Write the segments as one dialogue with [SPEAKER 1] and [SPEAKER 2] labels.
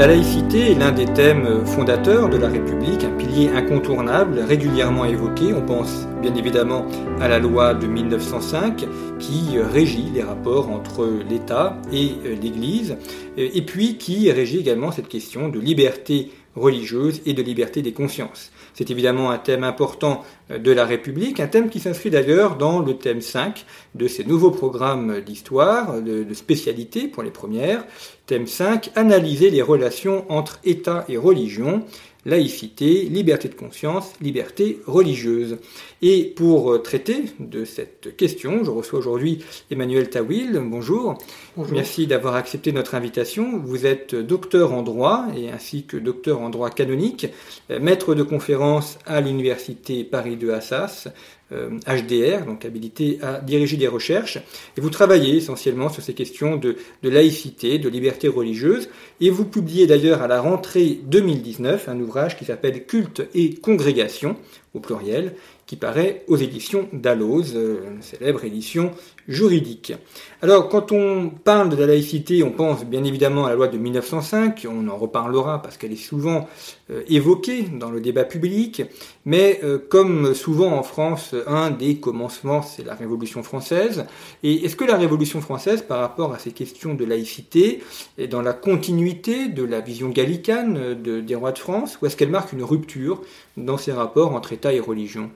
[SPEAKER 1] La laïcité est l'un des thèmes fondateurs de la République, un pilier incontournable, régulièrement évoqué. On pense bien évidemment à la loi de 1905 qui régit les rapports entre l'État et l'Église, et puis qui régit également cette question de liberté religieuse et de liberté des consciences. C'est évidemment un thème important de la République, un thème qui s'inscrit d'ailleurs dans le thème 5 de ces nouveaux programmes d'histoire, de, de, spécialité pour les premières. Thème 5, analyser les relations entre État et religion laïcité, liberté de conscience, liberté religieuse. Et pour traiter de cette question, je reçois aujourd'hui Emmanuel Tawil. Bonjour.
[SPEAKER 2] Bonjour.
[SPEAKER 1] Merci d'avoir accepté notre invitation. Vous êtes docteur en droit et ainsi que docteur en droit canonique, maître de conférence à l'université Paris 2 Assas, euh, HDR, donc habilité à diriger des recherches, et vous travaillez essentiellement sur ces questions de, laïcité, de liberté religieuse, et vous publiez d'ailleurs à la rentrée 2019 un ouvrage qui s'appelle Culte et congrégation, au pluriel, qui paraît aux éditions Dalloz, une célèbre édition juridique. Alors, quand on parle de la laïcité, on pense bien évidemment à la loi de 1905, on en reparlera parce qu'elle est souvent euh, évoquée dans le débat public, mais euh, comme souvent en France, un des commencements, c'est la Révolution française. Et est-ce que la Révolution française, par rapport à ces questions de laïcité, est dans la continuité de la vision gallicane de, des rois de France, ou est-ce qu'elle marque une rupture dans ces rapports entre État et religion?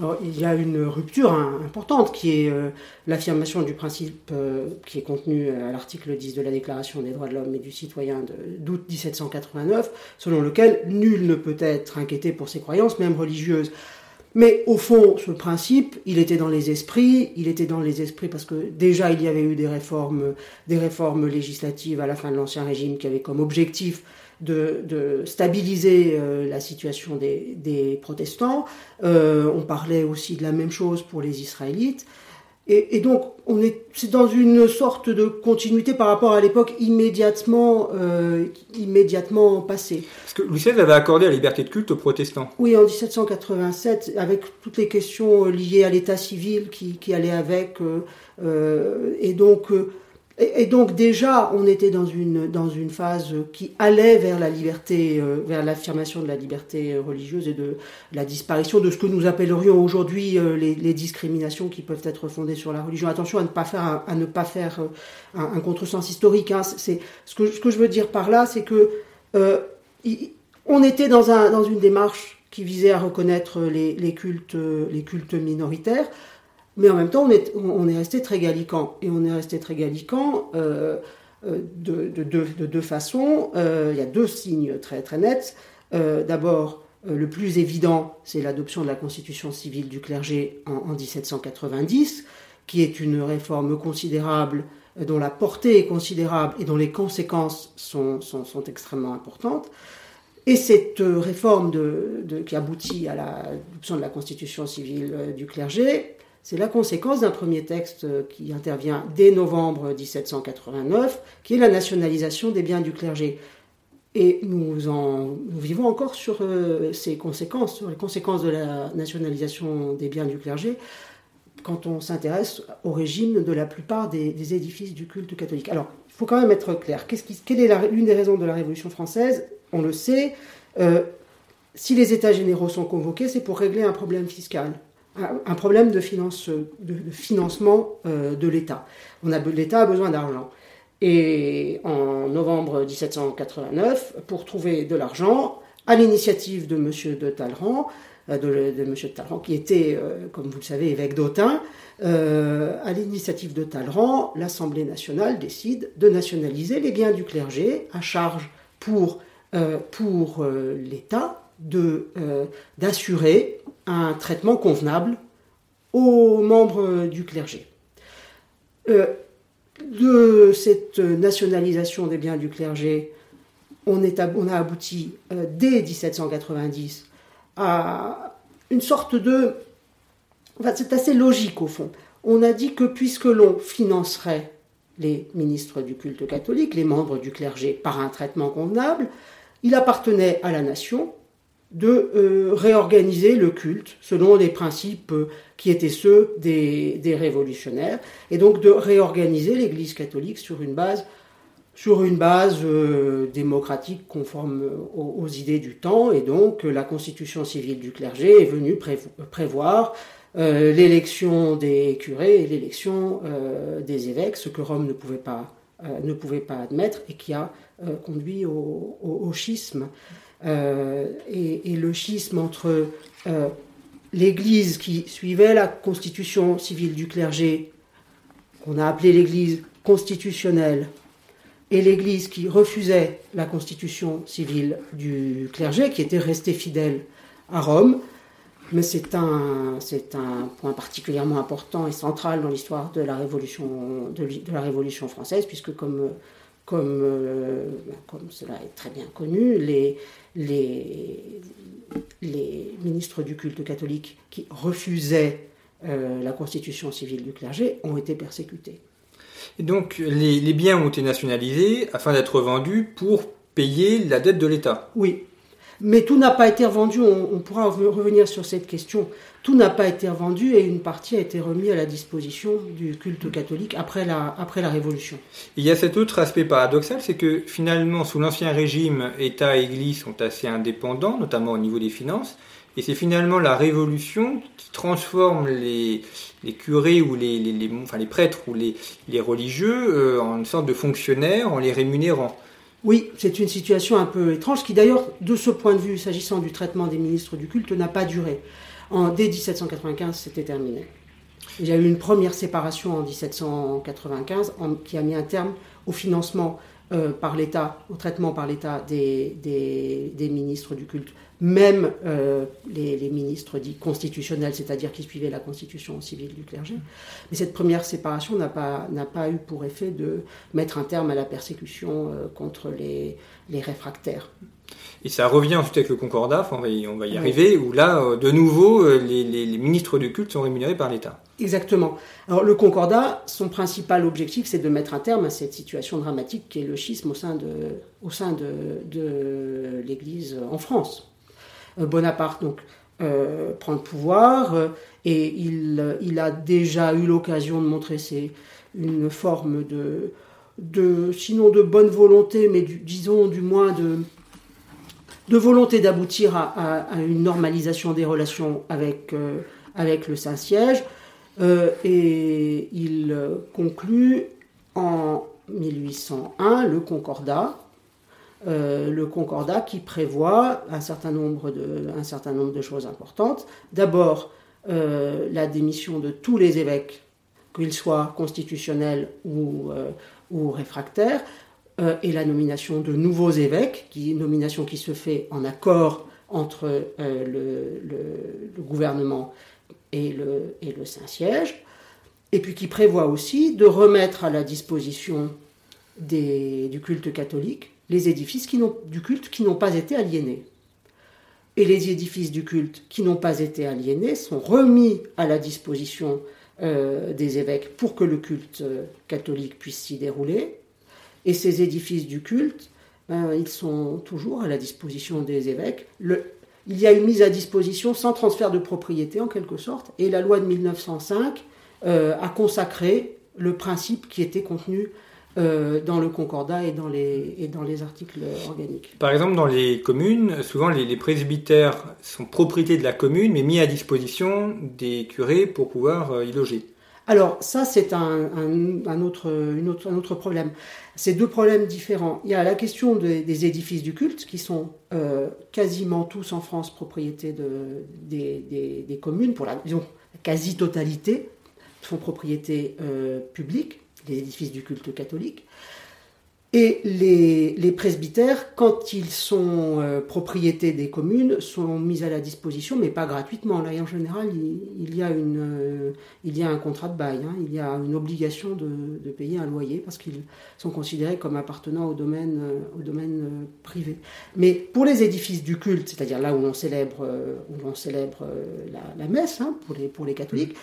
[SPEAKER 2] Il y a une rupture hein, importante qui est euh, l'affirmation du principe euh, qui est contenu à l'article 10 de la Déclaration des droits de l'homme et du citoyen d'août 1789, selon lequel nul ne peut être inquiété pour ses croyances, même religieuses. Mais au fond, ce principe, il était dans les esprits, il était dans les esprits parce que déjà il y avait eu des réformes, des réformes législatives à la fin de l'Ancien Régime qui avaient comme objectif de, de stabiliser euh, la situation des, des protestants. Euh, on parlait aussi de la même chose pour les Israélites. Et, et donc, on est, c'est dans une sorte de continuité par rapport à l'époque immédiatement, euh, immédiatement passée.
[SPEAKER 1] Parce que Louis XVI avait accordé la liberté de culte aux protestants.
[SPEAKER 2] Oui, en 1787, avec toutes les questions liées à l'état civil qui, qui allaient avec. Et donc, et, donc déjà, on était dans une, dans une phase qui allait vers la liberté, euh, vers l'affirmation de la liberté religieuse et de la disparition de ce que nous appellerions aujourd'hui euh, les, discriminations qui peuvent être fondées sur la religion. Attention à ne pas faire un, à ne pas faire euh, un, contresens historique. Hein. C'est ce que, ce que je veux dire par là, c'est que on était dans, un, dans une démarche qui visait à reconnaître les, les cultes, les cultes minoritaires. Mais en même temps, on est, resté très gallicant. Et on est resté très gallicant euh, de, de, de, de, deux façons. Euh, il y a deux signes très, très nets. Euh, D'abord, le plus évident, c'est l'adoption de la constitution civile du clergé en, en, 1790, qui est une réforme considérable, dont la portée est considérable et dont les conséquences sont, extrêmement importantes. Et cette réforme qui aboutit à l'adoption de la constitution civile du clergé, c'est la conséquence d'un premier texte qui intervient dès novembre 1789, qui est la nationalisation des biens du clergé. Et nous, vivons encore sur euh, ces conséquences, sur les conséquences de la nationalisation des biens du clergé, quand on s'intéresse au régime de la plupart des, édifices du culte catholique. Alors, il faut quand même être clair. Quelle est l'une des raisons de la Révolution française? On le sait. Euh, si les États généraux sont convoqués, c'est pour régler un problème fiscal un problème de, de, de financement euh, de l'État. L'État a besoin d'argent. Et en novembre 1789, pour trouver de l'argent, à l'initiative de M. de Talleyrand, de, de M. de Talleyrand, qui était, comme vous le savez, évêque d'Autun, à l'initiative de Talleyrand, l'Assemblée nationale décide de nationaliser les biens du clergé à charge pour, pour l'État d'assurer un traitement convenable aux membres du clergé. Euh, de cette nationalisation des biens du clergé, on, a abouti euh, dès 1790 à une sorte de... C'est assez logique au fond. On a dit que puisque l'on financerait les ministres du culte catholique, les membres du clergé, par un traitement convenable, il appartenait à la nation de euh, réorganiser le culte selon les principes euh, qui étaient ceux des, révolutionnaires, et donc de réorganiser l'Église catholique sur une base, euh, démocratique conforme aux, idées du temps, et donc la constitution civile du clergé est venue prévoir l'élection des curés et l'élection des évêques, ce que Rome ne pouvait pas admettre et qui a conduit au schisme. Euh, et, le schisme entre euh, l'Église qui suivait la constitution civile du clergé, qu'on a appelée l'Église constitutionnelle, et l'Église qui refusait la constitution civile du clergé, qui était restée fidèle à Rome. Mais c'est un, c'est un point particulièrement important et central dans l'histoire de la Révolution, de, de la Révolution française, puisque comme comme, euh, comme cela est très bien connu, les, les, les ministres du culte catholique qui refusaient euh, la constitution civile du clergé ont été persécutés.
[SPEAKER 1] Et donc les, les biens ont été nationalisés afin d'être vendus pour payer la dette de l'État
[SPEAKER 2] Oui, mais tout n'a pas été revendu, on, pourra revenir sur cette question. Tout n'a pas été revendu et une partie a été remise à la disposition du culte catholique après la, après la Révolution.
[SPEAKER 1] Il y a cet autre aspect paradoxal, c'est que finalement, sous l'Ancien Régime, État et Église sont assez indépendants, notamment au niveau des finances. Et c'est finalement la Révolution qui transforme les, les curés ou les, les, enfin les prêtres ou les, les religieux euh, en une sorte de fonctionnaires en les rémunérant.
[SPEAKER 2] Oui, c'est une situation un peu étrange qui d'ailleurs, de ce point de vue, s'agissant du traitement des ministres du culte, n'a pas duré. En, dès 1795, c'était terminé. Il y a eu une première séparation en 1795 qui a mis un terme au financement euh, par l'État, au traitement par l'État des, des, ministres du culte, même euh, les, ministres dits constitutionnels, c'est-à-dire qui suivaient la constitution civile du clergé. Mais cette première séparation n'a pas, n'a pas eu pour effet de mettre un terme à la persécution euh, contre les, les réfractaires.
[SPEAKER 1] Et ça revient ensuite avec le Concordat, on va y, on va y arriver, où là, de nouveau, euh, les, ministres du culte sont rémunérés par l'État.
[SPEAKER 2] Exactement. Alors le Concordat, son principal objectif, c'est de mettre un terme à cette situation dramatique qui est le schisme au sein de, l'Église en France. Euh, Bonaparte, donc, prend le pouvoir et il, a déjà eu l'occasion de montrer une forme de, sinon de bonne volonté, mais disons du moins de, volonté d'aboutir à, une normalisation des relations euh, avec le Saint-Siège. Euh, et il conclut en 1801 le Concordat, euh, le Concordat qui prévoit un certain nombre de, choses importantes. D'abord, la démission de tous les évêques, qu'ils soient constitutionnels ou, réfractaires. Euh, et la nomination de nouveaux évêques, qui, nomination qui se fait en accord entre euh, le, gouvernement et le, Saint-Siège, et puis qui prévoit aussi de remettre à la disposition du culte catholique les édifices qui du culte qui n'ont pas été aliénés. Et les édifices du culte qui n'ont pas été aliénés sont remis à la disposition euh, des évêques pour que le culte catholique puisse s'y dérouler. Et ces édifices du culte, ben, ils sont toujours à la disposition des évêques. Il y a une mise à disposition sans transfert de propriété en quelque sorte, et la loi de 1905 euh, a consacré le principe qui était contenu euh, dans le concordat et dans, les, articles organiques.
[SPEAKER 1] Par exemple, dans les communes, souvent les, presbytères sont propriété de la commune, mais mis à disposition des curés pour pouvoir euh, y loger.
[SPEAKER 2] Alors ça, c'est un, autre, problème. C'est deux problèmes différents. Il y a la question des édifices du culte, qui sont euh, quasiment tous en France propriété de, des, communes, pour la, quasi-totalité sont propriété euh, publique, les édifices du culte catholique. Et les, presbytères, quand ils sont euh, propriétés des communes, sont mis à la disposition, mais pas gratuitement. Là, en général, il, y, a une, euh, il y a un contrat de bail, hein. il y a une obligation de, payer un loyer parce qu'ils sont considérés comme appartenant au domaine, euh, au domaine privé. Mais pour les édifices du culte, c'est-à-dire là où on célèbre, où on célèbre la, messe hein, pour, les, pour les catholiques,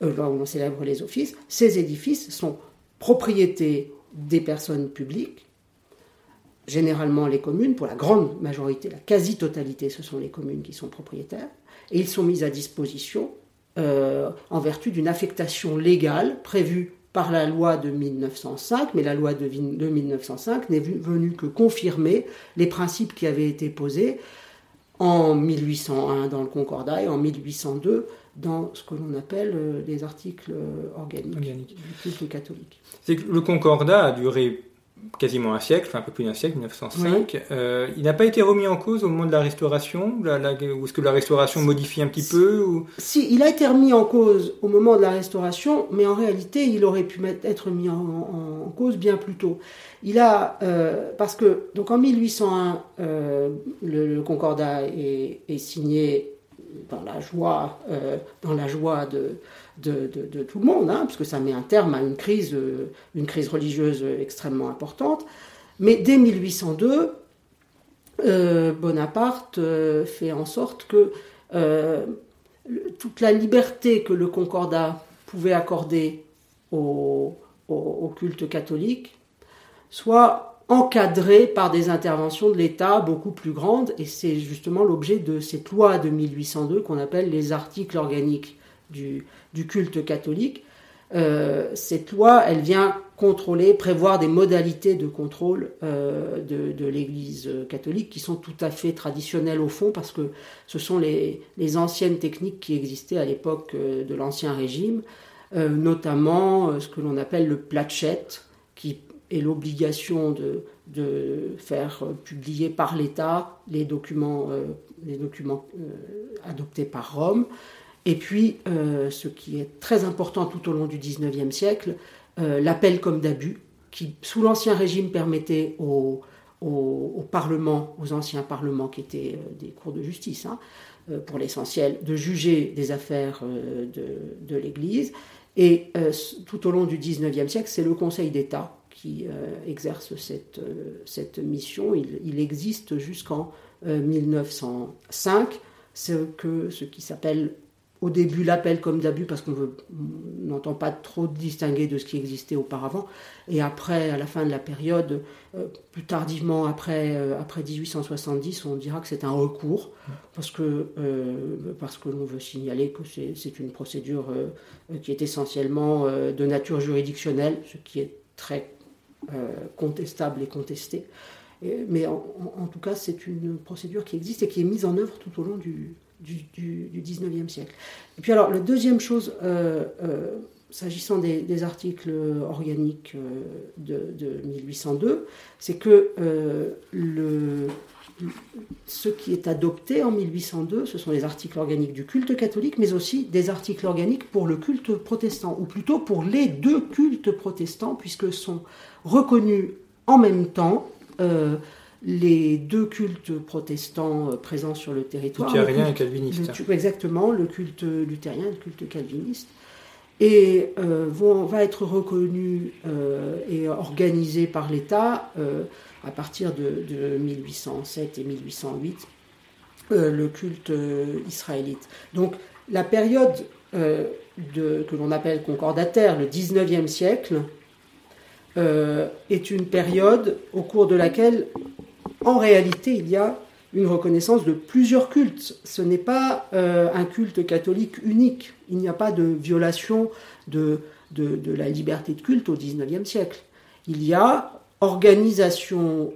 [SPEAKER 2] là où on célèbre les offices, ces édifices sont propriétés des personnes publiques, généralement les communes, pour la grande majorité, la quasi-totalité, ce sont les communes qui sont propriétaires, et ils sont mis à disposition euh, en vertu d'une affectation légale prévue par la loi de 1905, mais la loi de, 1905 n'est venue que confirmer les principes qui avaient été posés en 1801 dans le Concordat et en 1802 dans ce que l'on appelle euh, les articles euh, organiques, du culte catholique.
[SPEAKER 1] C'est que le Concordat a duré quasiment un siècle, enfin un peu plus d'un siècle, 1905. Euh, il n'a pas été remis en cause au moment de la Restauration Ou est-ce que la Restauration modifie un petit peu ou...
[SPEAKER 2] Si, il a été remis en cause au moment de la Restauration, mais en réalité, il aurait pu être mis en, cause bien plus tôt. Il a, parce que, donc en 1801, le, Concordat est, est signé dans la joie, euh, dans la joie de, tout le monde, hein, parce que ça met un terme à une crise, euh, une crise religieuse extrêmement importante. Mais dès 1802, euh, Bonaparte fait en sorte que toute la liberté que le Concordat pouvait accorder au culte catholique soit encadré par des interventions de l'État beaucoup plus grandes, et c'est justement l'objet de cette loi de 1802 qu'on appelle les articles organiques du, culte catholique. Euh, cette loi, elle vient contrôler, prévoir des modalités de contrôle euh, de, l'Église catholique qui sont tout à fait traditionnelles au fond, parce que ce sont les, anciennes techniques qui existaient à l'époque euh, de l'Ancien Régime, notamment ce que l'on appelle le platchette, qui et l'obligation de, de, faire publier par l'État les documents, euh, les documents euh, adoptés par Rome. Et puis, euh, ce qui est très important tout au long du XIXe siècle, l'appel comme d'abus, qui, sous l'Ancien Régime, permettait aux, au, Parlement, aux anciens parlements qui étaient des cours de justice, hein, pour l'essentiel, de juger des affaires de, de l'Église. Et tout au long du XIXe siècle, c'est le Conseil d'État qui euh, exerce cette, euh, cette mission. Il, existe jusqu'en 1905, euh, ce, que, ce qui s'appelle au début l'appel comme d'abus parce qu'on n'entend pas trop distinguer de ce qui existait auparavant. Et après, à la fin de la période, plus tardivement après, après 1870, on dira que c'est un recours parce que, parce que l'on veut signaler que c'est une procédure qui est essentiellement de nature juridictionnelle, ce qui est très contestable et contesté. mais en, tout cas, c'est une procédure qui existe et qui est mise en œuvre tout au long du, du, du, 19e siècle. Et puis alors, la deuxième chose, euh, euh, s'agissant des, articles organiques de, de 1802, c'est que ce qui est adopté en 1802, ce sont les articles organiques du culte catholique, mais aussi des articles organiques pour le culte protestant, ou plutôt pour les deux cultes protestants, puisque sont reconnus en même temps euh, les deux cultes protestants euh, présents sur le territoire.
[SPEAKER 1] Luthérien et calviniste.
[SPEAKER 2] exactement, le culte luthérien et le culte calviniste. Et euh, vont, va être reconnu et organisé par l'État à partir de, 1807 et 1808 euh, le culte israélite. Donc la période de, que l'on appelle concordataire, le 19e siècle, est une période au cours de laquelle, en réalité, il y a une reconnaissance de plusieurs cultes. Ce n'est pas un culte catholique unique. Il n'y a pas de violation de, de, la liberté de culte au 19e siècle. Il y a organisation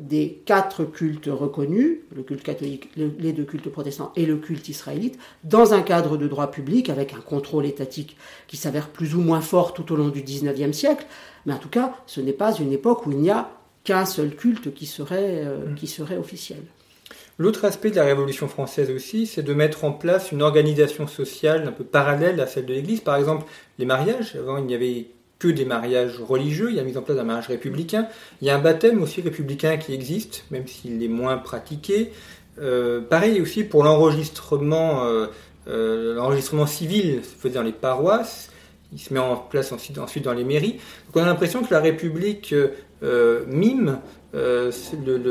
[SPEAKER 2] des quatre cultes reconnus, le culte catholique, les deux cultes protestants et le culte israélite, dans un cadre de droit public avec un contrôle étatique qui s'avère plus ou moins fort tout au long du XIXe siècle. Mais en tout cas, ce n'est pas une époque où il n'y a qu'un seul culte qui serait, mm. qui serait officiel.
[SPEAKER 1] L'autre aspect de la Révolution française aussi, c'est de mettre en place une organisation sociale un peu parallèle à celle de l'Église. Par exemple, les mariages. Avant, il n'y avait que des mariages religieux. Il y a la mise en place d'un mariage républicain. Il y a un baptême aussi républicain qui existe, même s'il est moins pratiqué. Euh, pareil aussi pour l'enregistrement, euh, euh, l'enregistrement civil se faisait dans les paroisses. Il se met en place ensuite, dans les mairies. Donc on a l'impression que la République mime euh,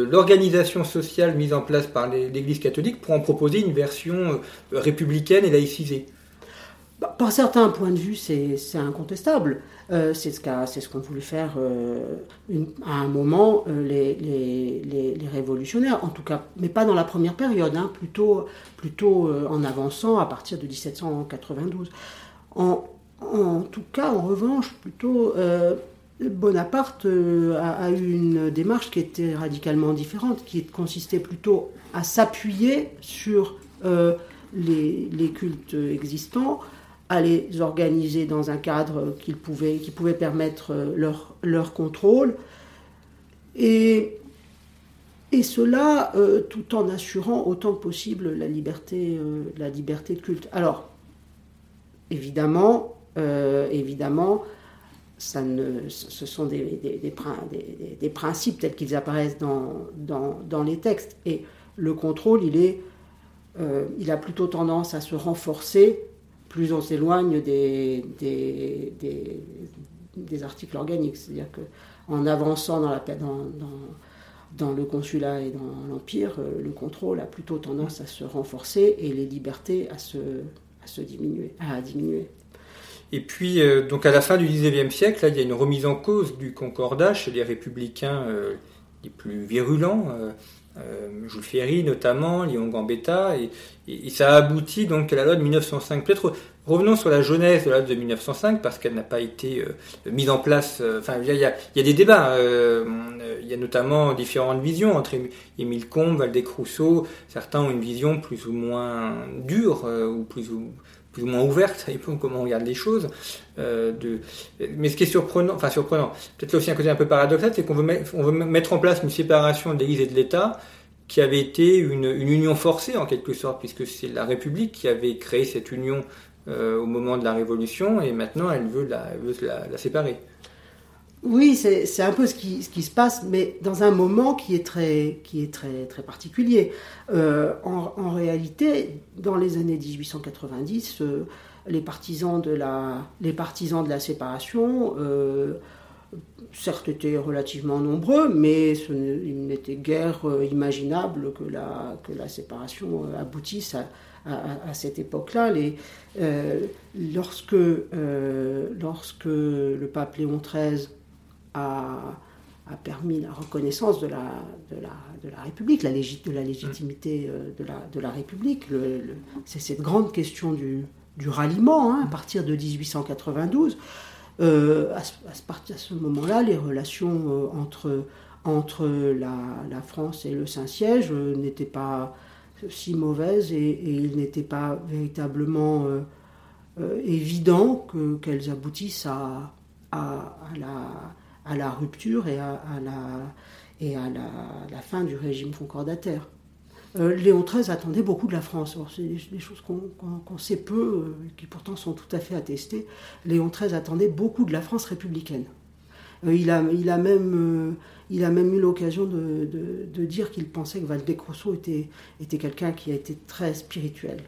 [SPEAKER 1] l'organisation sociale mise en place par l'Église catholique pour en proposer une version euh, républicaine et laïcisée
[SPEAKER 2] bah, Par certains points de vue, c'est incontestable. Euh, c'est ce qu'ont ce voulu faire à un moment les, révolutionnaires, en tout cas, mais pas dans la première période, hein, plutôt, plutôt en avançant à partir de 1792. En, en tout cas, en revanche, plutôt Bonaparte euh, a, eu une démarche qui était radicalement différente, qui consistait plutôt à s'appuyer sur euh, les, cultes existants, à les organiser dans un cadre qui pouvait, pouvait permettre euh, leur, leur contrôle, et, et cela tout en assurant autant que possible la liberté, la liberté de culte. Alors, évidemment, évidemment, ça ne, ce sont des, principes tels qu'ils apparaissent dans, les textes. Et le contrôle, euh, il a plutôt tendance à se renforcer plus on s'éloigne des, articles organiques. C'est-à-dire qu'en avançant dans, le consulat et dans l'Empire, euh, le contrôle a plutôt tendance à se renforcer et les libertés à se, à diminuer.
[SPEAKER 1] Et puis, euh, donc à la fin du XIXe siècle, il y a une remise en cause du concordat chez les républicains euh, les plus virulents, euh, Jules Ferry notamment, Léon Gambetta, et, et, ça a abouti donc à la loi de 1905. Peut-être revenons sur la jeunesse de la loi de 1905 parce qu'elle n'a pas été mise en place. Enfin, il y, a, il y a des débats. il y a notamment différentes visions entre Émile Combes, Valdec Rousseau. Certains ont une vision plus ou moins dure ou plus ou plus ou moins ouverte, ça dépend comment on regarde les choses. Euh. Mais ce qui est surprenant, enfin surprenant, peut-être aussi un côté un peu paradoxal, c'est qu'on veut, mettre en place une séparation de l'Église et de l'État qui avait été une, union forcée en quelque sorte, puisque c'est la République qui avait créé cette union euh, au moment de la Révolution, et maintenant elle veut la séparer.
[SPEAKER 2] Oui, c'est un peu ce qui, se passe, mais dans un moment qui est très, particulier. Euh, en, réalité, dans les années 1890, euh, les, partisans de la, séparation, euh, certes, étaient relativement nombreux, mais ce il n'était guère imaginable que la, séparation aboutisse à, cette époque-là. lorsque le pape Léon XIII a, permis la reconnaissance de la, de la, de la République, la de la légitimité euh, de la, de la République. c'est cette grande question du, du ralliement, hein, à partir de 1892. Euh, à, à, ce moment-là, les relations euh, entre, entre la, la, France et le Saint-Siège n'étaient pas si mauvaises et, il n'était pas véritablement évident que, qu'elles aboutissent à, à, la à la rupture et à, la, et à la, fin du régime concordataire. Euh, Léon XIII attendait beaucoup de la France. C'est des, choses qu'on sait peu, euh, qui pourtant sont tout à fait attestées. Léon XIII attendait beaucoup de la France républicaine. Euh, il, a, il, a même, il a même eu l'occasion de, de, dire qu'il pensait que Valdec Rousseau était, était quelqu'un qui a été très spirituel,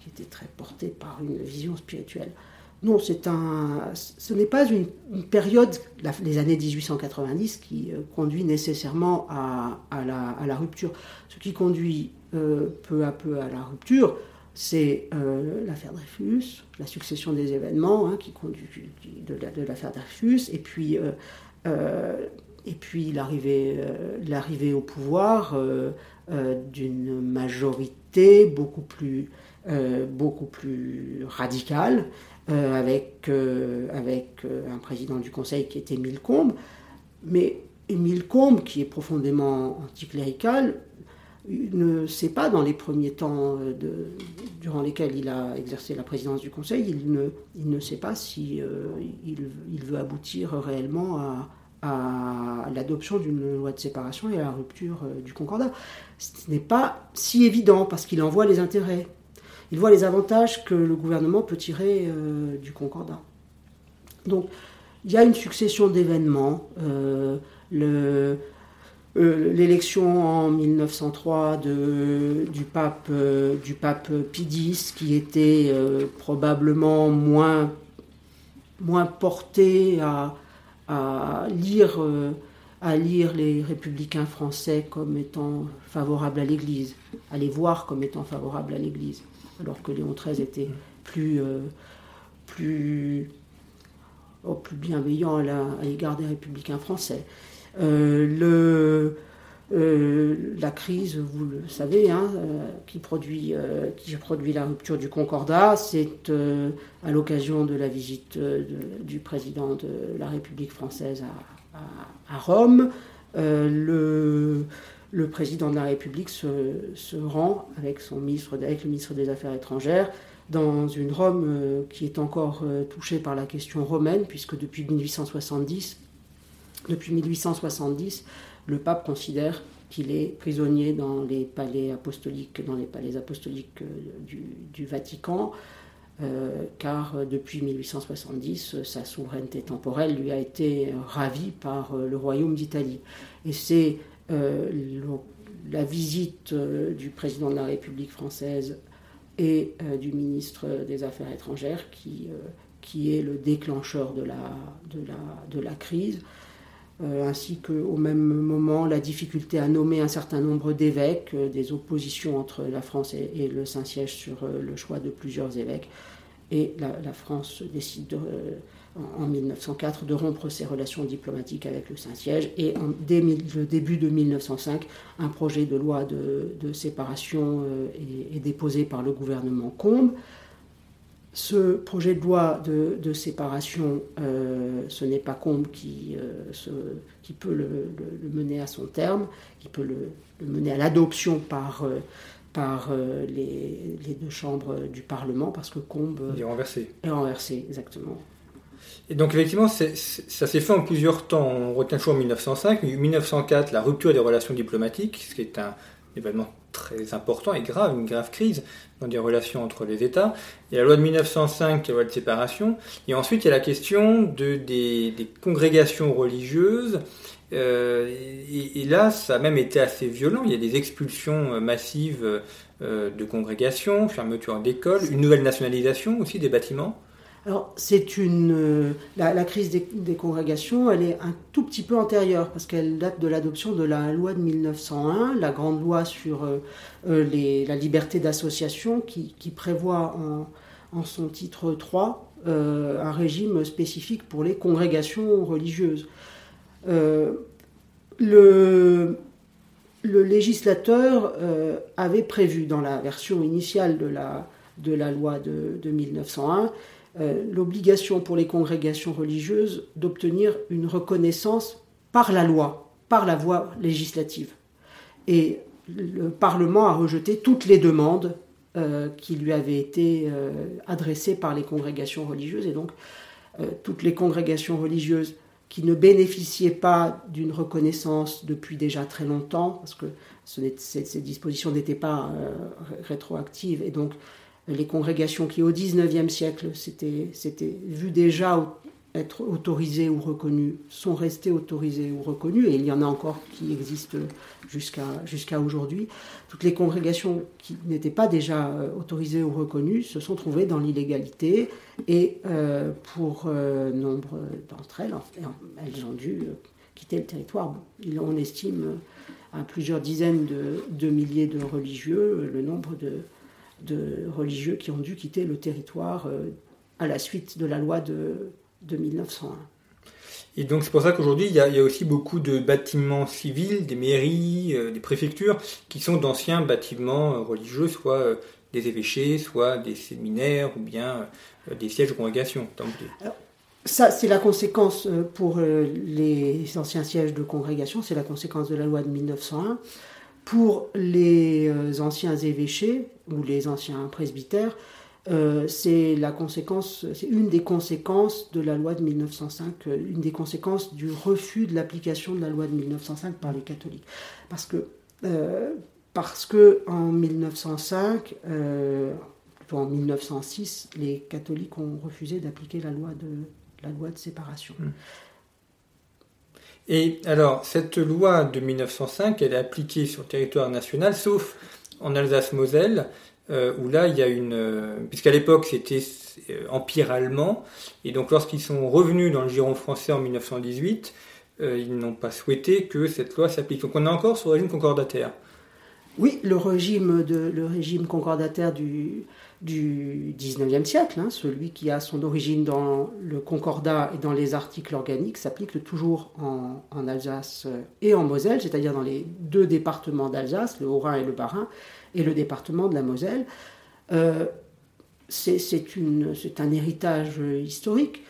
[SPEAKER 2] qui était très porté par une vision spirituelle. Non, c'est un, ce n'est pas une, période, les années 1890, qui euh, conduit nécessairement à, la, rupture. Ce qui conduit euh, peu à peu à la rupture, c'est euh, l'affaire Dreyfus, la succession des événements hein, qui conduit de, l'affaire Dreyfus, et puis, et puis l'arrivée, l'arrivée au pouvoir d'une majorité beaucoup plus, beaucoup plus radicale avec, euh, avec euh, un président du Conseil qui était Milcombe. Mais Émile Combes, qui est profondément anticlérical, ne sait pas dans les premiers temps euh, durant lesquels il a exercé la présidence du Conseil, il ne, il ne sait pas si euh, il, veut aboutir réellement à, l'adoption d'une loi de séparation et à la rupture euh, du concordat. Ce n'est pas si évident parce qu'il en voit les intérêts. Il voit les avantages que le gouvernement peut tirer du concordat. Donc, il y a une succession d'événements. le, euh, l'élection en 1903 de, du, pape, euh, du Pie X, qui était euh, probablement moins, porté à lire, à lire les républicains français comme étant favorables à l'Église, à les voir comme étant favorables à l'Église, alors que Léon XIII était plus, plus, oh, plus bienveillant à l'égard des républicains français. Euh, le, euh, la crise, vous le savez, hein, euh, qui, produit, qui produit la rupture du Concordat, c'est à l'occasion de la visite du président de la République française à, Rome. le, le, président de la République se, rend avec, son ministre, avec le ministre des Affaires étrangères dans une Rome qui est encore touchée par la question romaine, puisque depuis 1870, depuis 1870, le pape considère qu'il est prisonnier dans les palais apostoliques, dans les palais apostoliques euh, du, Vatican, euh, car euh, depuis 1870, sa souveraineté temporelle lui a été ravie par le royaume d'Italie. Et c'est la visite du président de la République française et du ministre des Affaires étrangères qui, qui est le déclencheur de la crise. Euh, ainsi qu'au même moment la difficulté à nommer un certain nombre d'évêques, euh, des oppositions entre la France et, le Saint-Siège sur euh, le choix de plusieurs évêques. Et la, France décide en, 1904 de rompre ses relations diplomatiques avec le Saint-Siège et dès le début de 1905, un projet de loi de, séparation est, déposé par le gouvernement Combes. Ce projet de loi de, séparation, euh, ce n'est pas Combe qui, euh, qui peut le, mener à son terme, qui peut le, mener à l'adoption par, euh, par les, deux chambres du Parlement, parce que Combe
[SPEAKER 1] est renversé.
[SPEAKER 2] Est renversé, exactement.
[SPEAKER 1] Et donc effectivement, ça s'est fait en plusieurs temps. On retient toujours 1905, 1904, la rupture des relations diplomatiques, ce qui est un événement très important et grave, une grave crise dans des relations entre les États. Il y a la loi de 1905, la loi de séparation. Et ensuite, il y a la question de, des, congrégations religieuses. Euh, et, là, ça a même été assez violent. Il y a des expulsions euh, massives euh, de congrégations, fermeture d'écoles, une nouvelle nationalisation aussi des bâtiments.
[SPEAKER 2] Alors, c'est une. Euh, la, crise des, congrégations, elle est un tout petit peu antérieure, parce qu'elle date de l'adoption de la loi de 1901, la grande loi sur euh, euh, la liberté d'association, qui, prévoit en, son titre 3 un régime spécifique pour les congrégations religieuses. le, législateur avait prévu dans la version initiale de la, de la loi de, de 1901 euh, l'obligation pour les congrégations religieuses d'obtenir une reconnaissance par la loi, par la voie législative. Et le Parlement a rejeté toutes les demandes euh, qui lui avaient été euh, adressées par les congrégations religieuses. Et donc, toutes les congrégations religieuses qui ne bénéficiaient pas d'une reconnaissance depuis déjà très longtemps, parce que ces, dispositions n'étaient pas rétroactives, et donc les congrégations qui au XIXe siècle s'étaient vues déjà être autorisées ou reconnues sont restées autorisées ou reconnues, et il y en a encore qui existent jusqu'à aujourd'hui. Toutes les congrégations qui n'étaient pas déjà euh, autorisées ou reconnues se sont trouvées dans l'illégalité, et euh, pour euh, nombre d'entre elles, elles ont dû quitter le territoire. On estime à plusieurs dizaines de milliers de religieux le nombre de de religieux qui ont dû quitter le territoire euh, à la suite de la loi de, de 1901.
[SPEAKER 1] Et donc c'est pour ça qu'aujourd'hui il, y, a aussi beaucoup de bâtiments civils, des mairies, euh, des préfectures, qui sont d'anciens bâtiments euh, religieux, soit des évêchés, soit des séminaires ou bien des sièges de congrégation.
[SPEAKER 2] ça, c'est la conséquence pour les anciens sièges de congrégation, c'est la conséquence de la loi de 1901. Pour les anciens évêchés ou les anciens presbytères, euh, c'est la conséquence, c'est une des conséquences de la loi de 1905, euh, une des conséquences du refus de l'application de la loi de 1905 par les catholiques. Parce que, euh, parce que en 1905, plutôt en 1906, les catholiques ont refusé d'appliquer la loi de séparation. Hmm.
[SPEAKER 1] Et alors, cette loi de 1905, elle est appliquée sur le territoire national, sauf en Alsace-Moselle, euh, où là, il y a une... Euh, puisqu'à l'époque, c'était euh, empire allemand, et donc lorsqu'ils sont revenus dans le giron français en 1918, ils n'ont pas souhaité que cette loi s'applique. Donc on est encore sur le régime concordataire.
[SPEAKER 2] Oui, le régime, de, le régime concordataire du, du 19e siècle, hein, celui qui a son origine dans le concordat et dans les articles organiques, s'applique toujours en, Alsace et en Moselle, c'est-à-dire dans les deux départements d'Alsace, le Haut-Rhin et le Bas-Rhin, et le département de la Moselle. Euh, c'est un héritage historique.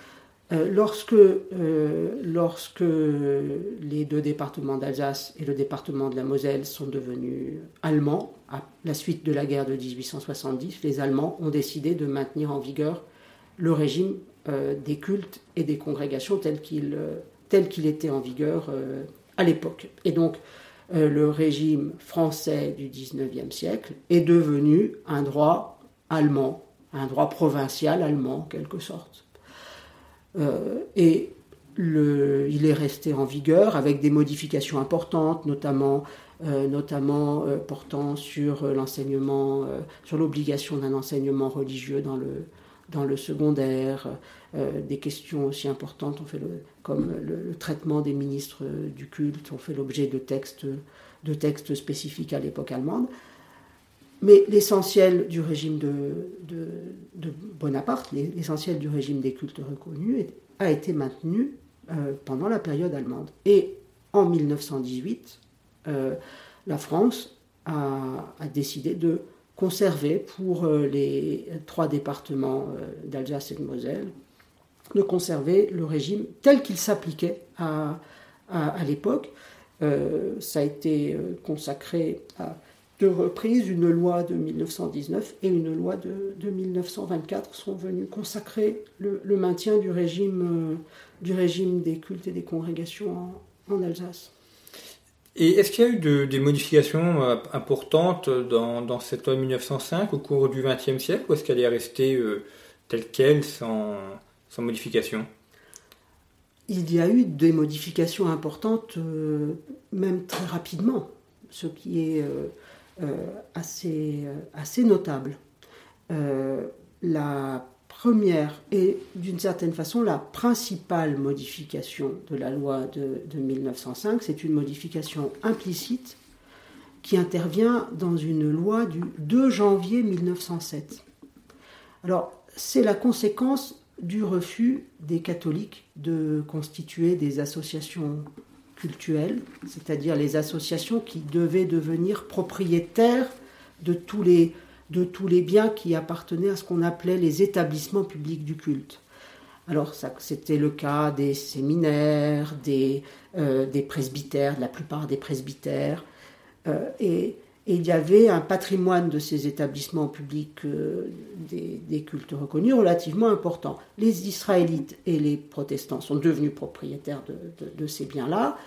[SPEAKER 2] Euh, lorsque, euh, lorsque les deux départements d'Alsace et le département de la Moselle sont devenus allemands, à la suite de la guerre de 1870, les Allemands ont décidé de maintenir en vigueur le régime des cultes et des congrégations tel qu'il qu'il était en vigueur à l'époque. Et donc, euh, le régime français du XIXe siècle est devenu un droit allemand, un droit provincial allemand en quelque sorte. Euh, et il est resté en vigueur avec des modifications importantes, notamment, euh, notamment portant sur l'enseignement, sur l'obligation d'un enseignement religieux dans le, dans le secondaire, des questions aussi importantes, comme le, traitement des ministres du culte, ont fait l'objet de textes, de textes spécifiques à l'époque allemande. Mais l'essentiel du régime de, Bonaparte, l'essentiel du régime des cultes reconnus, a été maintenu euh, pendant la période allemande. Et en 1918, euh, la France a, décidé de conserver pour euh, les trois départements d'Alsace et de Moselle, de conserver le régime tel qu'il s'appliquait à, l'époque. Euh, ça a été euh, consacré à deux reprises, une loi de 1919 et une loi de, de 1924 sont venues consacrer le, maintien du régime, euh, des cultes et des congrégations en Alsace.
[SPEAKER 1] Et est-ce qu'il y a eu des modifications importantes dans, cette loi de 1905 au cours du XXe siècle ou est-ce qu'elle est restée telle qu'elle sans, modification?
[SPEAKER 2] Il y a eu des modifications importantes, euh, même très rapidement, ce qui est euh, euh, assez, assez notable. la première et d'une certaine façon la principale modification de la loi de, de 1905, c'est une modification implicite qui intervient dans une loi du 2 janvier 1907. Alors, c'est la conséquence du refus des catholiques de constituer des associations cultuelles, c'est-à-dire les associations qui devaient devenir propriétaires de tous les, de tous les biens qui appartenaient à ce qu'on appelait les établissements publics du culte. Alors c'était le cas des séminaires, des, euh, des presbytères, de la plupart des presbytères, euh, et il y avait un patrimoine de ces établissements publics euh, des, cultes reconnus relativement important. Les Israélites et les protestants sont devenus propriétaires de, ces biens-là,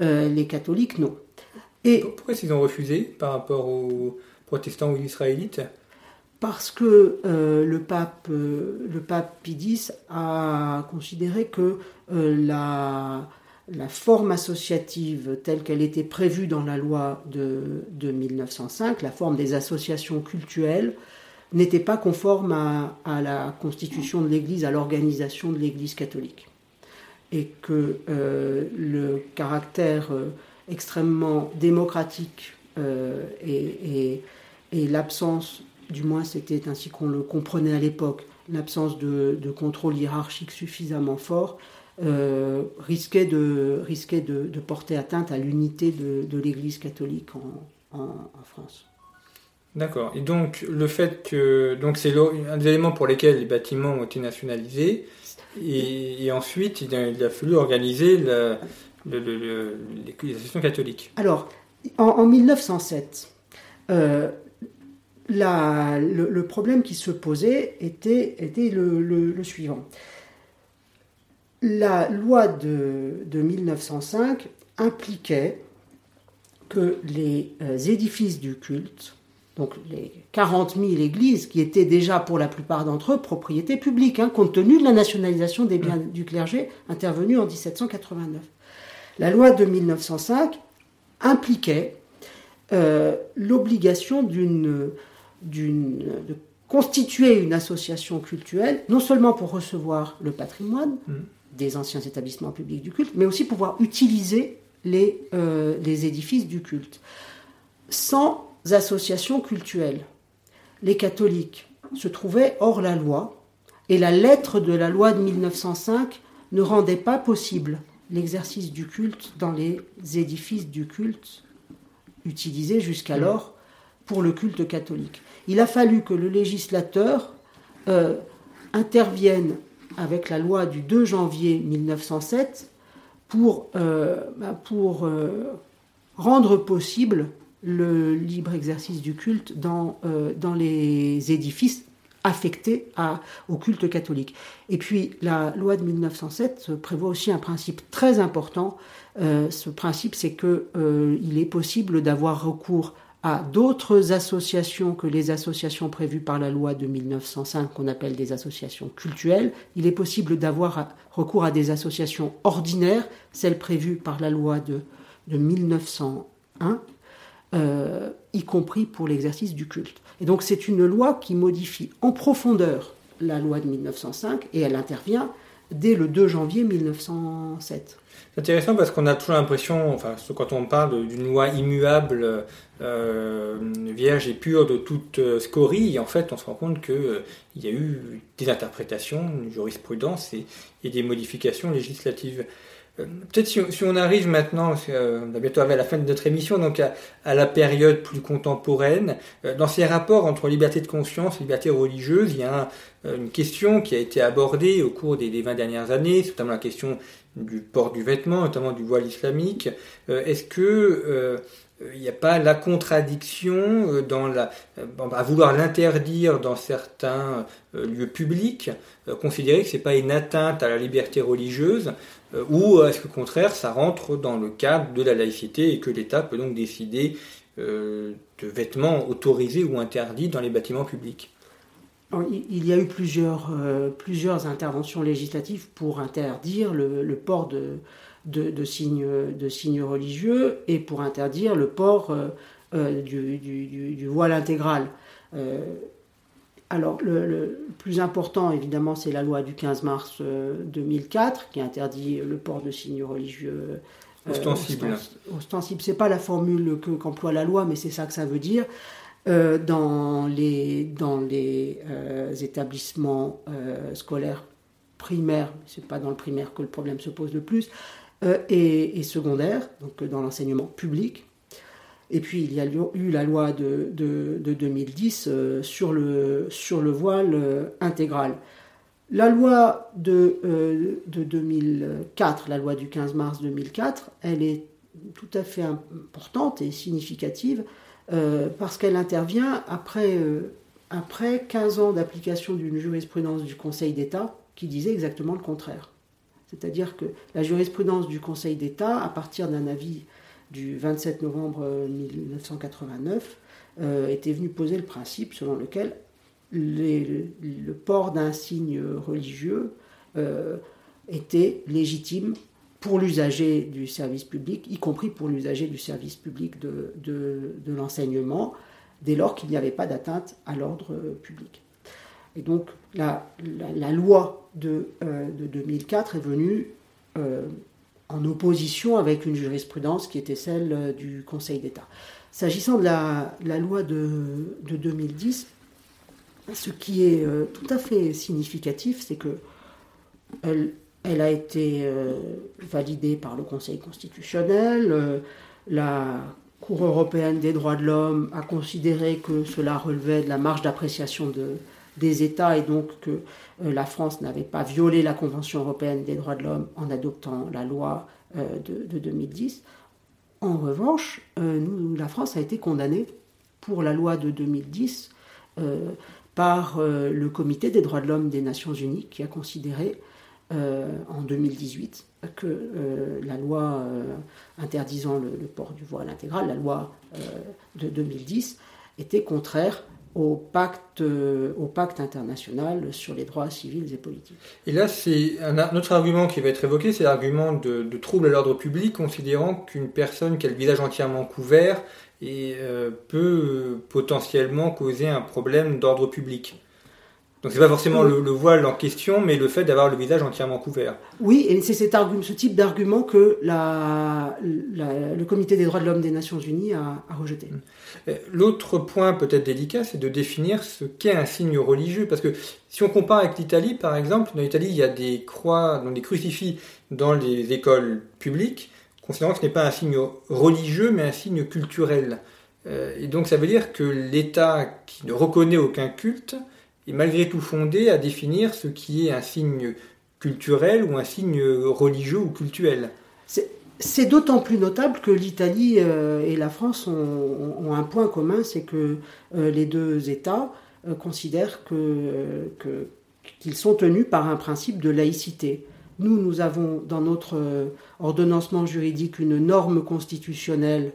[SPEAKER 2] les catholiques non.
[SPEAKER 1] Et Pourquoi ils ont refusé par rapport aux protestants ou Israélites
[SPEAKER 2] parce que euh, le, pape, le pape Pidis a considéré que la, la forme associative telle qu'elle était prévue dans la loi de, 1905, la forme des associations cultuelles, n'était pas conforme à, la constitution de l'Église, à l'organisation de l'Église catholique. Et que euh, le caractère euh, extrêmement démocratique euh, et, l'absence, du moins c'était ainsi qu'on le comprenait à l'époque, l'absence de, contrôle hiérarchique suffisamment fort, euh, risquait, de, risquait de, porter atteinte à l'unité de, l'Église catholique en, en, France.
[SPEAKER 1] D'accord. Et donc le fait que donc c'est un des éléments pour lesquels les bâtiments ont été nationalisés. Et, ensuite, il a, fallu organiser le, les associations catholiques.
[SPEAKER 2] Alors, en, 1907, euh, le, problème qui se posait était, était le, suivant. La loi de, de 1905 impliquait que les euh, édifices du culte, donc les 40 000 églises qui étaient déjà pour la plupart d'entre eux propriété publique, hein, compte tenu de la nationalisation des biens du clergé intervenue en 1789. La loi de 1905 impliquait euh, l'obligation d'une, de constituer une association cultuelle, non seulement pour recevoir le patrimoine mmh. des anciens établissements publics du culte, mais aussi pouvoir utiliser les, euh, les édifices du culte. Sans association cultuelle, les catholiques se trouvaient hors la loi, et la lettre de la loi de 1905 ne rendait pas possible l'exercice du culte dans les édifices du culte utilisés jusqu'alors pour le culte catholique. Il a fallu que le législateur euh, intervienne avec la loi du 2 janvier 1907 pour, euh, bah, pour euh, rendre possible le libre exercice du culte dans, dans les édifices affectés à, au culte catholique. Et puis la loi de 1907 prévoit aussi un principe très important. Ce principe, c'est qu'il euh, est possible d'avoir recours à d'autres associations que les associations prévues par la loi de 1905 qu'on appelle des associations cultuelles. Il est possible d'avoir recours à des associations ordinaires, celles prévues par la loi de, de 1901, euh, y compris pour l'exercice du culte. Et donc c'est une loi qui modifie en profondeur la loi de 1905 et elle intervient dès le 2 janvier 1907.
[SPEAKER 1] Intéressant parce qu'on a toujours l'impression, enfin, quand on parle d'une loi immuable, euh, vierge et pure de toute euh, scorie, en fait, on se rend compte qu'il euh, y a eu des interprétations, une jurisprudence et des modifications législatives. Euh, peut-être si, on arrive maintenant, euh, on a bientôt à la fin de notre émission, donc à, la période plus contemporaine, euh, dans ces rapports entre liberté de conscience et liberté religieuse, il y a une question qui a été abordée au cours des, des 20 dernières années, notamment la question du port du vêtement, notamment du voile islamique. Est-ce que il n'y a pas la contradiction dans la, à vouloir l'interdire dans certains lieux publics, considérer que c'est pas une atteinte à la liberté religieuse, euh, ou est-ce qu'au contraire ça rentre dans le cadre de la laïcité et que l'État peut donc décider euh, de vêtements autorisés ou interdits dans les bâtiments publics.
[SPEAKER 2] Il y a eu plusieurs, euh, plusieurs interventions législatives pour interdire le, port de, de, signes, de signes religieux et pour interdire le port du, du, voile intégral. Alors, le, plus important, évidemment, c'est la loi du 15 mars 2004 euh, qui interdit le port de signes religieux
[SPEAKER 1] euh, ostensibles.
[SPEAKER 2] Ostensible, c'est pas la formule qu'emploie la loi, mais c'est ça que ça veut dire. Euh, dans les, dans les établissements scolaires primaires, c'est pas dans le primaire que le problème se pose le plus, et, et secondaires, donc dans l'enseignement public, et puis il y a eu la loi de, 2010 euh, sur, le, voile euh, intégral. La loi de, 2004, euh, la loi du 15 mars 2004, elle est tout à fait importante et significative parce qu'elle intervient après 15 ans d'application d'une jurisprudence du Conseil d'État qui disait exactement le contraire. C'est-à-dire que la jurisprudence du Conseil d'État, à partir d'un avis du 27 novembre 1989 euh, était venu poser le principe selon lequel le port d'un signe religieux euh, était légitime pour l'usager du service public, y compris pour l'usager du service public de, de, l'enseignement, dès lors qu'il n'y avait pas d'atteinte à l'ordre public. Et donc la, loi de, euh, de, 2004 est venue en opposition avec une jurisprudence qui était celle euh, du Conseil d'État. S'agissant de la, loi de, 2010, ce qui est euh, tout à fait significatif, c'est que elle, a été euh, validée par le Conseil constitutionnel. la Cour européenne des droits de l'homme a considéré que cela relevait de la marge d'appréciation de, des États et donc que la France n'avait pas violé la Convention européenne des droits de l'homme en adoptant la loi de, de, 2010. En revanche, nous, la France a été condamnée pour la loi de 2010 par le Comité des droits de l'homme des Nations Unies qui a considéré en 2018 que euh, la loi euh, interdisant le, port du voile intégral, la loi euh, de 2010, était contraire au pacte, au pacte international sur les droits civils et politiques.
[SPEAKER 1] Et là, c'est un, autre argument qui va être évoqué, c'est l'argument de, trouble à l'ordre public, considérant qu'une personne qui a le visage entièrement couvert et, peut potentiellement causer un problème d'ordre public. Donc c'est pas forcément le, voile en question, mais le fait d'avoir le visage entièrement couvert.
[SPEAKER 2] Oui, et c'est cet ce type d'argument que la, le Comité des droits de l'homme des Nations Unies a, rejeté.
[SPEAKER 1] Euh, l'autre point peut-être délicat, c'est de définir ce qu'est un signe religieux, parce que si on compare avec l'Italie, par exemple, dans l'Italie il y a des croix, des crucifix dans les écoles publiques, considérant que ce n'est pas un signe religieux, mais un signe culturel. Euh, et donc ça veut dire que l'État qui ne reconnaît aucun culte est malgré tout fondé à définir ce qui est un signe culturel ou un signe religieux ou cultuel.
[SPEAKER 2] C'est d'autant plus notable que l'Italie euh, et la France ont, un point commun, c'est que euh, les deux États euh, considèrent qu'ils sont tenus par un principe de laïcité. Nous, nous avons dans notre ordonnancement juridique une norme constitutionnelle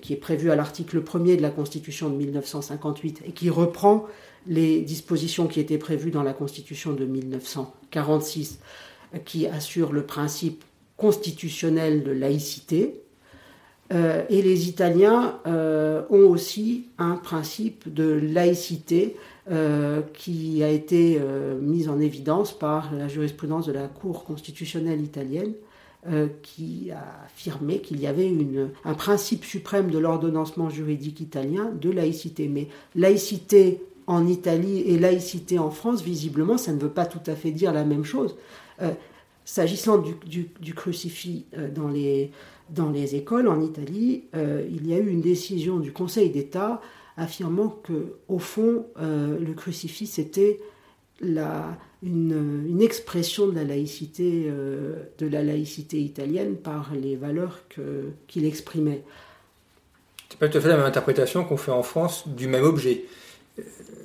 [SPEAKER 2] qui est prévue à l'article 1er de la Constitution de 1958 et qui reprend les dispositions qui étaient prévues dans la Constitution de 1946, qui assurent le principe constitutionnel de laïcité. Euh, et les Italiens euh, ont aussi un principe de laïcité euh, qui a été mis en évidence par la jurisprudence de la Cour constitutionnelle italienne, qui a affirmé qu'il y avait une, un principe suprême de l'ordonnancement juridique italien de laïcité. Mais laïcité en Italie et laïcité en France, visiblement, ça ne veut pas tout à fait dire la même chose. Euh, s'agissant du, crucifix euh, dans, les, écoles en Italie, euh, il y a eu une décision du Conseil d'État affirmant que, au fond, le crucifix était une, expression de la laïcité, italienne par les valeurs qu'il exprimait.
[SPEAKER 1] C'est pas tout à fait la même interprétation qu'on fait en France du même objet.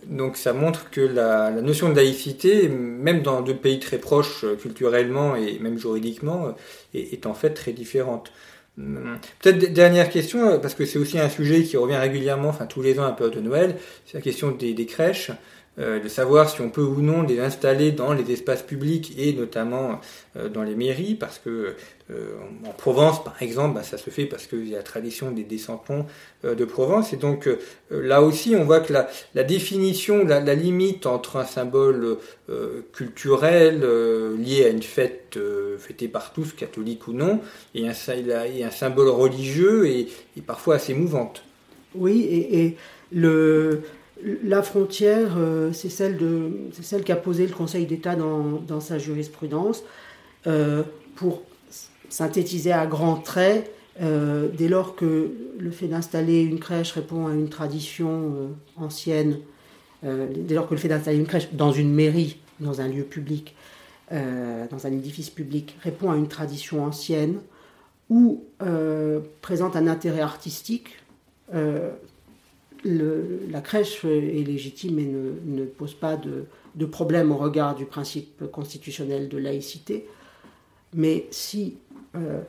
[SPEAKER 1] Donc ça montre que la, notion de laïcité, même dans deux pays très proches euh, culturellement et même juridiquement, euh, est, en fait très différente. Hum, peut-être dernière question, euh, parce que c'est aussi un sujet qui revient régulièrement, enfin tous les ans à la période de Noël, c'est la question des, des crèches. Euh, de savoir si on peut ou non les installer dans les espaces publics et notamment euh, dans les mairies, parce que euh, en Provence, par exemple, bah, ça se fait parce qu'il y a la tradition des descendants de Provence, et donc là aussi, on voit que la, définition, la, limite entre un symbole culturel lié à une fête fêtée par tous, catholique ou non, et un, symbole religieux est, parfois assez mouvante.
[SPEAKER 2] Oui, et le la frontière, euh, c'est celle, qu'a posée le Conseil d'État dans, sa jurisprudence. Euh, pour synthétiser à grands traits, euh, dès lors que le fait d'installer une crèche répond à une tradition ancienne, dès lors que le fait d'installer une crèche dans une mairie, dans un lieu public, dans un édifice public, répond à une tradition ancienne ou présente un intérêt artistique, la crèche est légitime et ne, pose pas de, problème au regard du principe constitutionnel de laïcité. Mais si, euh,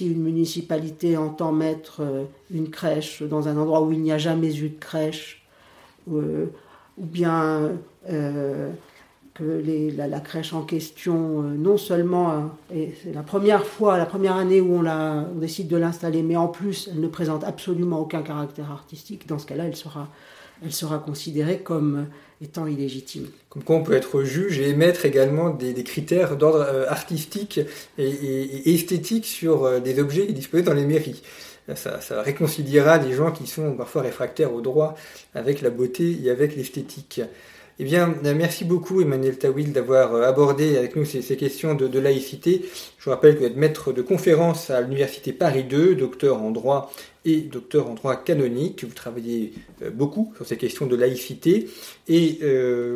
[SPEAKER 2] une municipalité entend mettre euh, une crèche dans un endroit où il n'y a jamais eu de crèche, euh, ou bien que la, crèche en question, euh, non seulement, euh, c'est la première fois, la première année où on, décide de l'installer, mais en plus, elle ne présente absolument aucun caractère artistique, dans ce cas-là, elle sera, considérée comme étant illégitime.
[SPEAKER 1] Comme quoi on peut être juge et émettre également des, critères d'ordre euh, artistique et, esthétique sur des objets disposés dans les mairies. Ça, réconciliera des gens qui sont parfois réfractaires au droit avec la beauté et avec l'esthétique. Eh bien, euh, merci beaucoup Emmanuel Tawil d'avoir euh, abordé avec nous ces, questions de, laïcité. Je vous rappelle que vous êtes maître de conférence à l'Université Paris 2, docteur en droit et docteur en droit canonique. Vous travaillez euh, beaucoup sur ces questions de laïcité et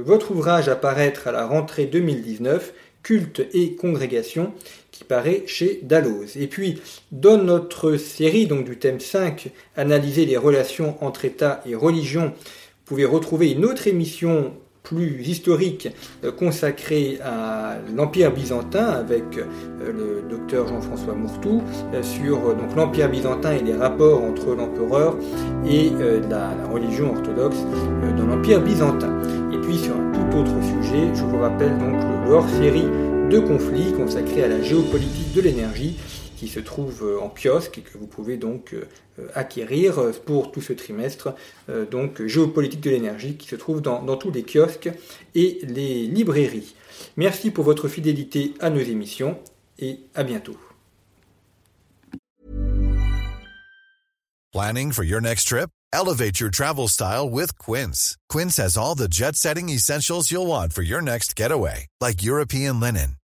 [SPEAKER 1] votre ouvrage à à la rentrée 2019, Culte et congrégation, qui paraît chez Dalloz. Et puis, dans notre série donc du thème 5, Analyser les relations entre État et religion, vous pouvez retrouver une autre émission plus historique euh, consacrée à l'Empire byzantin avec euh, le docteur Jean-François Mourtou euh, sur l'Empire byzantin et les rapports entre l'empereur et la, religion orthodoxe dans l'Empire byzantin. Et puis sur un tout autre sujet, je vous rappelle donc le hors-série de conflits consacré à la géopolitique de l'énergie qui se trouve euh, en kiosque et que vous pouvez donc euh, euh, acquérir pour tout ce trimestre. Donc géopolitique de l'énergie qui se trouve dans, tous les kiosques et les librairies. Merci pour votre fidélité à nos émissions et à bientôt.
[SPEAKER 3] Planning for your next trip? Elevate your travel style with Quince. Quince has all the jet-setting essentials you'll want for your next getaway, like European linen